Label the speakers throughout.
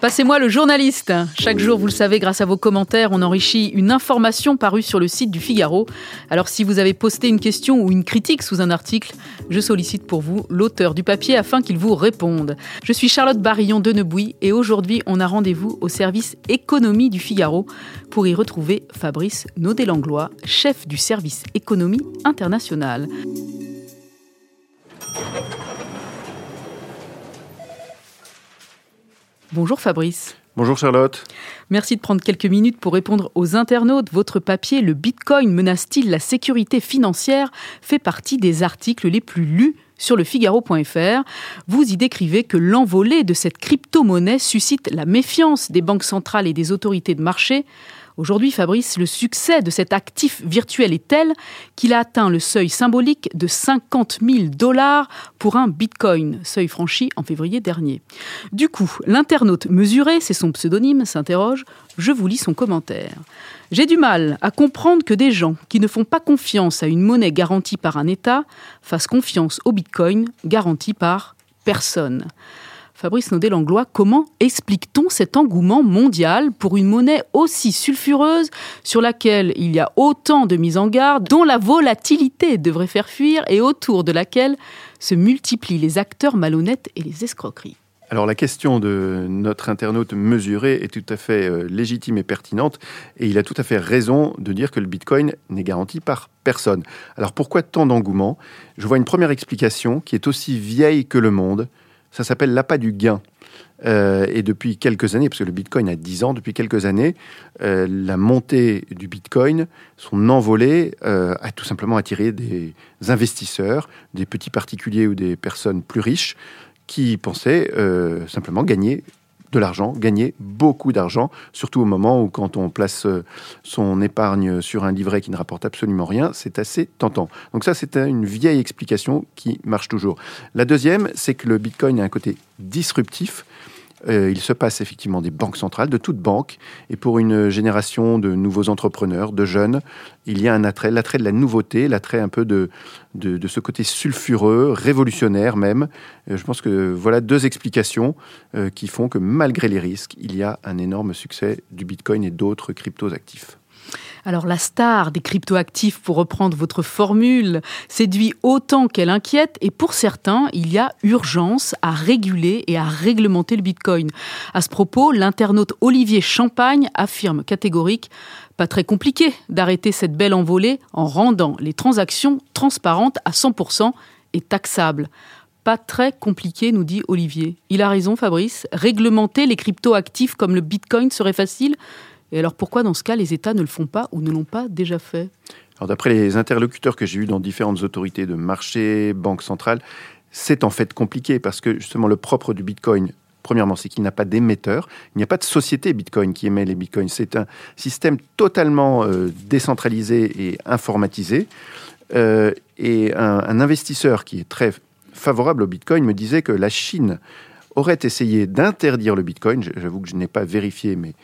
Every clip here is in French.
Speaker 1: Passez-moi le journaliste. Chaque jour, vous le savez, grâce à vos commentaires, on enrichit une information parue sur le site du Figaro. Alors si vous avez posté une question ou une critique sous un article, je sollicite pour vous l'auteur du papier afin qu'il vous réponde. Je suis Charlotte Barillon de Nebouy et aujourd'hui, on a rendez-vous au service économie du Figaro pour y retrouver Fabrice Naudet-Langlois, chef du service économie internationale. Bonjour Fabrice.
Speaker 2: Bonjour Charlotte.
Speaker 1: Merci de prendre quelques minutes pour répondre aux internautes. Votre papier Le Bitcoin menace-t-il la sécurité financière fait partie des articles les plus lus sur le Figaro.fr. Vous y décrivez que l'envolée de cette crypto-monnaie suscite la méfiance des banques centrales et des autorités de marché. Aujourd'hui, Fabrice, le succès de cet actif virtuel est tel qu'il a atteint le seuil symbolique de 50 000 dollars pour un bitcoin, seuil franchi en février dernier. Du coup, l'internaute mesuré, c'est son pseudonyme, s'interroge. Je vous lis son commentaire. J'ai du mal à comprendre que des gens qui ne font pas confiance à une monnaie garantie par un État fassent confiance au bitcoin garanti par personne. Fabrice Naudet-Langlois, comment explique-t-on cet engouement mondial pour une monnaie aussi sulfureuse sur laquelle il y a autant de mises en garde, dont la volatilité devrait faire fuir et autour de laquelle se multiplient les acteurs malhonnêtes et les escroqueries?
Speaker 2: Alors la question de notre internaute mesuré est tout à fait euh, légitime et pertinente, et il a tout à fait raison de dire que le Bitcoin n'est garanti par personne. Alors pourquoi tant d'engouement? Je vois une première explication qui est aussi vieille que le monde, ça s'appelle l'appât du gain. Euh, et depuis quelques années, parce que le Bitcoin a 10 ans, depuis quelques années, euh, la montée du Bitcoin, son envolée, euh, a tout simplement attiré des investisseurs, des petits particuliers ou des personnes plus riches qui pensaient simplement gagner de l'argent, gagner beaucoup d'argent, surtout au moment où quand on place euh, son épargne sur un livret qui ne rapporte absolument rien, c'est assez tentant. Donc ça, c'est une vieille explication qui marche toujours. La deuxième, c'est que le Bitcoin a un côté disruptif. Euh, il se passe effectivement des banques centrales, de toutes banques, et pour une génération de nouveaux entrepreneurs, de jeunes, il y a un attrait, l'attrait de la nouveauté, l'attrait un peu de, ce côté sulfureux, révolutionnaire même. Euh, je pense que voilà deux explications euh, qui font que malgré les risques, il y a un énorme succès du Bitcoin et d'autres cryptos actifs.
Speaker 1: Alors la star des cryptoactifs, pour reprendre votre formule, séduit autant qu'elle inquiète et pour certains, il y a urgence à réguler et à réglementer le Bitcoin. À ce propos, l'internaute Olivier Champagne affirme catégorique pas très compliqué d'arrêter cette belle envolée en rendant les transactions transparentes à 100% et taxables. Pas très compliqué, nous dit Olivier. Il a raison, Fabrice. Réglementer les cryptoactifs comme le Bitcoin serait facile? Et alors pourquoi dans ce cas les États ne le font pas ou ne l'ont pas déjà fait?
Speaker 2: Alors d'après les interlocuteurs que j'ai eus dans différentes autorités de marché, banques centrales, c'est en fait compliqué parce que justement le propre du Bitcoin, premièrement, c'est qu'il n'a pas d'émetteur, il n'y a pas de société Bitcoin qui émet les Bitcoins. C'est un système totalement euh, décentralisé et informatisé. Euh, et un, investisseur qui est très favorable au Bitcoin me disait que la Chine aurait essayé d'interdire le Bitcoin. J'avoue que je n'ai pas vérifié, mais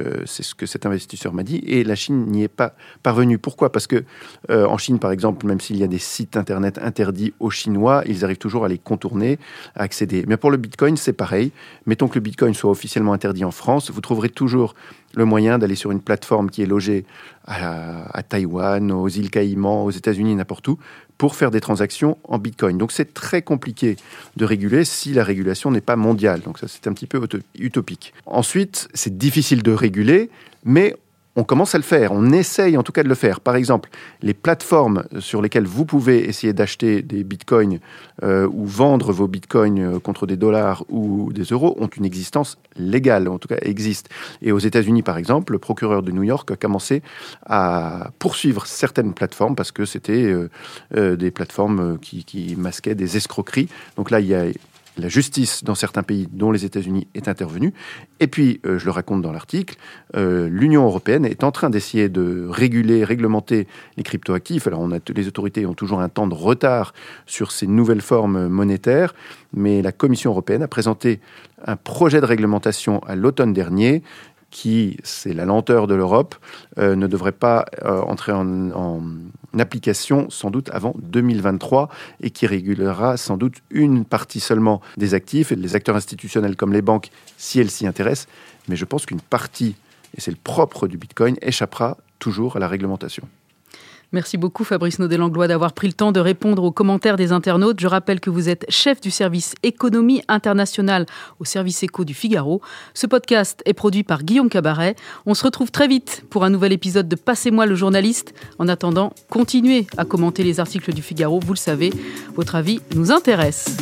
Speaker 2: euh, c'est ce que cet investisseur m'a dit. Et la Chine n'y est pas parvenue. Pourquoi? Parce que euh, en Chine, par exemple, même s'il y a des sites internet interdits aux Chinois, ils arrivent toujours à les contourner, à accéder. Mais pour le Bitcoin, c'est pareil. Mettons que le Bitcoin soit officiellement interdit en France, vous trouverez toujours le moyen d'aller sur une plateforme qui est logée à, Taïwan, aux îles Caïmans, aux États-Unis, n'importe où, pour faire des transactions en Bitcoin. Donc c'est très compliqué de réguler si la régulation n'est pas mondiale. Donc ça c'est un petit peu utopique. Ensuite, c'est difficile de réguler, mais on commence à le faire, on essaye en tout cas de le faire. Par exemple, les plateformes sur lesquelles vous pouvez essayer d'acheter des bitcoins euh, ou vendre vos bitcoins euh, contre des dollars ou des euros ont une existence légale, en tout cas existent. Et aux États-Unis, par exemple, le procureur de New York a commencé à poursuivre certaines plateformes parce que c'était euh, des plateformes qui masquaient des escroqueries. Donc là, il y a la justice dans certains pays, dont les États-Unis, est intervenue. Et puis, euh, je le raconte dans l'article, euh, l'Union européenne est en train d'essayer de réguler, réglementer les cryptoactifs. Alors, les autorités ont toujours un temps de retard sur ces nouvelles formes monétaires, mais la Commission européenne a présenté un projet de réglementation à l'automne dernier qui, c'est la lenteur de l'Europe, euh, ne devrait pas euh, entrer en, application sans doute avant 2023 et qui régulera sans doute une partie seulement des actifs et les acteurs institutionnels comme les banques si elles s'y intéressent. Mais je pense qu'une partie, et c'est le propre du Bitcoin, échappera toujours à la réglementation.
Speaker 1: Merci beaucoup Fabrice Naudet-Langlois d'avoir pris le temps de répondre aux commentaires des internautes. Je rappelle que vous êtes chef du service économie internationale au service éco du Figaro. Ce podcast est produit par Guillaume Cabaret. On se retrouve très vite pour un nouvel épisode de Passez-moi le journaliste. En attendant, continuez à commenter les articles du Figaro. Vous le savez, votre avis nous intéresse.